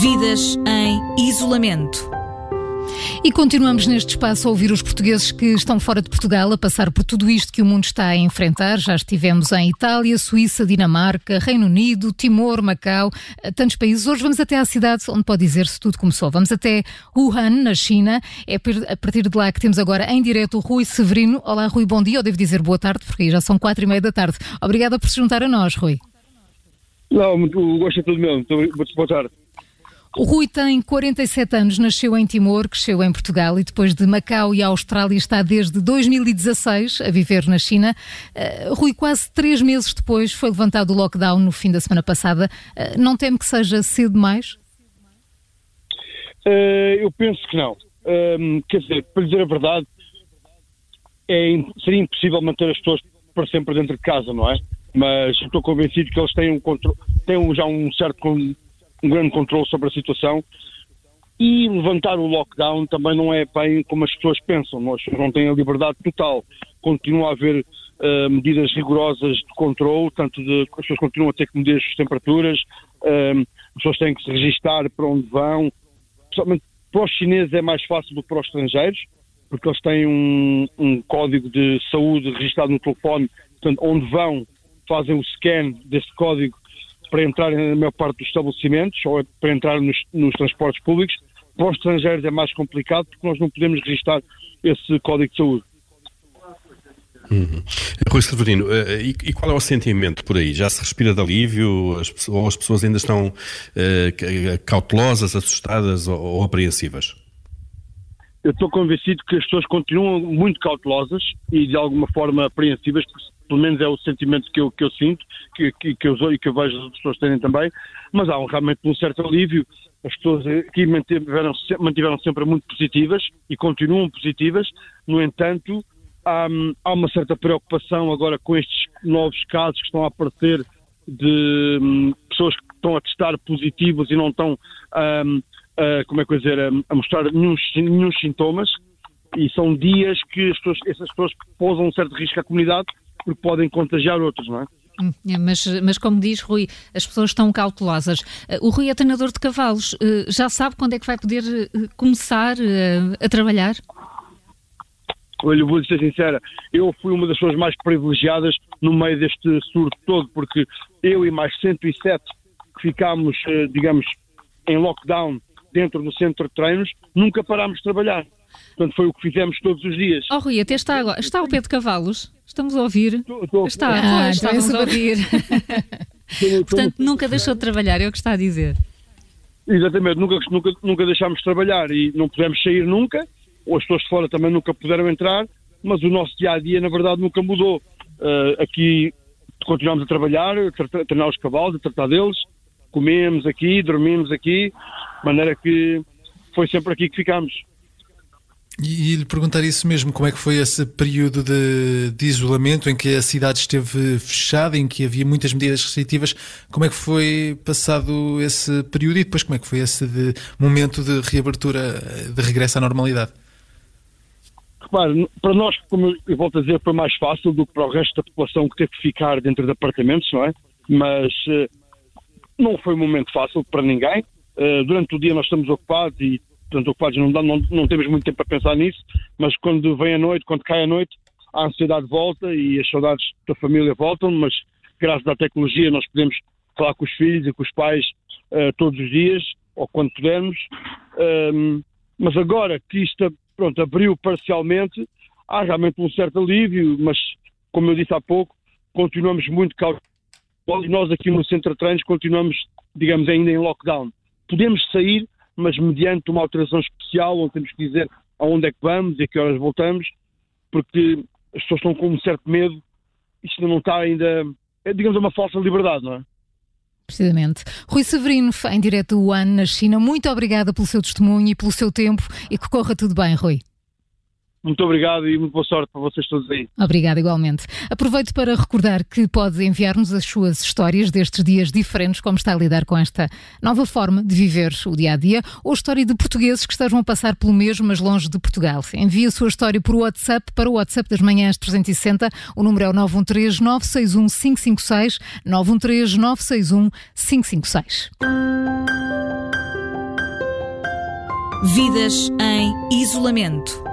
Vidas em isolamento. E continuamos neste espaço a ouvir os portugueses que estão fora de Portugal a passar por tudo isto que o mundo está a enfrentar. Já estivemos em Itália, Suíça, Dinamarca, Reino Unido, Timor, Macau, eh, tantos países. Hoje vamos até à cidade onde pode dizer-se tudo começou. Vamos até Wuhan, na China. É a partir de lá que temos agora em direto o Rui Severino. Olá, Rui, bom dia. Ou devo dizer boa tarde, porque já são quatro e meia da tarde. Obrigada por se juntar a nós, Rui. Não, muito, gosto é tudo meu. Muito boa tarde. O Rui tem 47 anos, nasceu em Timor, cresceu em Portugal e depois de Macau e Austrália está desde 2016 a viver na China. Uh, Rui, quase três meses depois foi levantado o lockdown no fim da semana passada. Uh, não teme que seja cedo demais? Uh, eu penso que não. Ehm, quer dizer, para dizer a verdade, é, seria impossível manter as pessoas para sempre dentro de casa, não é? Mas estou convencido que eles têm, um têm já um certo um grande controle sobre a situação e levantar o lockdown também não é bem como as pessoas pensam. Pessoas não têm a liberdade total. Continua a haver uh, medidas rigorosas de controle, tanto de, as pessoas continuam a ter que medir as temperaturas, uh, as pessoas têm que se registar para onde vão. Principalmente para os chineses é mais fácil do que para os estrangeiros, porque eles têm um, um código de saúde registrado no telefone, portanto, onde vão, fazem o scan desse código para entrar na maior parte dos estabelecimentos ou para entrar nos, nos transportes públicos. Para os estrangeiros é mais complicado porque nós não podemos registrar esse código de saúde. Uhum. Rui Severino, eh, e, e, qual é o sentimento por aí? Já se respira de alívio as, ou as pessoas ainda estão uh, cautelosas, assustadas ou, ou apreensivas? Eu estou convencido que as pessoas continuam muito cautelosas e de alguma forma apreensivas, pelo menos é o sentimento que eu, que eu sinto que, que, que eu, e que eu vejo as pessoas terem também, mas há um, realmente um certo alívio. As pessoas aqui mantiveram, mantiveram sempre muito positivas e continuam positivas, no entanto, há, há uma certa preocupação agora com estes novos casos que estão a aparecer de um, pessoas que estão a testar positivos e não estão, um, a, como é que eu dizer, a, a mostrar nenhum, nenhum sintomas, e são dias que pessoas, essas pessoas posam um certo risco à comunidade porque podem contagiar outros, não é? Hum, é, mas, mas como diz Rui, as pessoas estão cautelosas. Uh, o Rui é treinador de cavalos. Uh, já sabe quando é que vai poder uh, começar a trabalhar? Olha, vou ser sincera, eu fui uma das pessoas mais privilegiadas no meio deste surto todo, porque eu e mais 107 que ficámos, digamos, em lockdown dentro do centro de treinos, nunca parámos de trabalhar. Portanto, foi o que fizemos todos os dias. Oh, Rui, até está agora. Está ao pé de cavalos? Estamos a ouvir? Tô, tô, está, ah, pois, estávamos a ouvir. Portanto, nunca deixou de trabalhar, é o que está a dizer. Exatamente, nunca, nunca, nunca deixámos de trabalhar e não pudemos sair nunca, ou as pessoas de fora também nunca puderam entrar, mas o nosso dia a dia, na verdade, nunca mudou. Uh, aqui continuamos a trabalhar, a treinar os cavalos, a tratar deles, comemos aqui, dormimos aqui, de maneira que foi sempre aqui que ficámos. E, e lhe perguntar isso mesmo, como é que foi esse período de, de, isolamento em que a cidade esteve fechada, em que havia muitas medidas restritivas, como é que foi passado esse período e depois como é que foi esse de, momento de reabertura, de regresso à normalidade? Repare, para nós, como eu volto a dizer, foi mais fácil do que para o resto da população que teve que ficar dentro de apartamentos, não é? Mas uh, não foi um momento fácil para ninguém. Uh, durante o dia nós estamos ocupados e portanto, ocupados não, não, não temos muito tempo para pensar nisso, mas quando vem a noite, quando cai a noite, a ansiedade volta e as saudades da família voltam, mas graças à tecnologia nós podemos falar com os filhos e com os pais uh, todos os dias, ou quando pudermos. Um, mas agora que isto pronto, abriu parcialmente, há realmente um certo alívio, mas como eu disse há pouco, continuamos muito cautelosos. Nós aqui no Centro de Treinos continuamos, digamos, ainda em lockdown. Podemos sair, mas mediante uma alteração especial, onde temos que dizer aonde é que vamos e a que horas voltamos, porque as pessoas estão com um certo medo, isto não está ainda, é, digamos, uma falsa liberdade, não é? Precisamente. Rui Severino, em direto do Wuhan, na China, muito obrigada pelo seu testemunho e pelo seu tempo e que corra tudo bem, Rui. Muito obrigado e muito boa sorte para vocês todos aí. Obrigada, igualmente. Aproveito para recordar que pode enviar-nos as suas histórias destes dias diferentes, como está a lidar com esta nova forma de viver o dia a dia, ou história de portugueses que estejam a passar pelo mesmo, mas longe de Portugal. Envie a sua história por WhatsApp para o WhatsApp das manhãs 360. O número é o 913 961 556 913 961 556. Vidas em isolamento.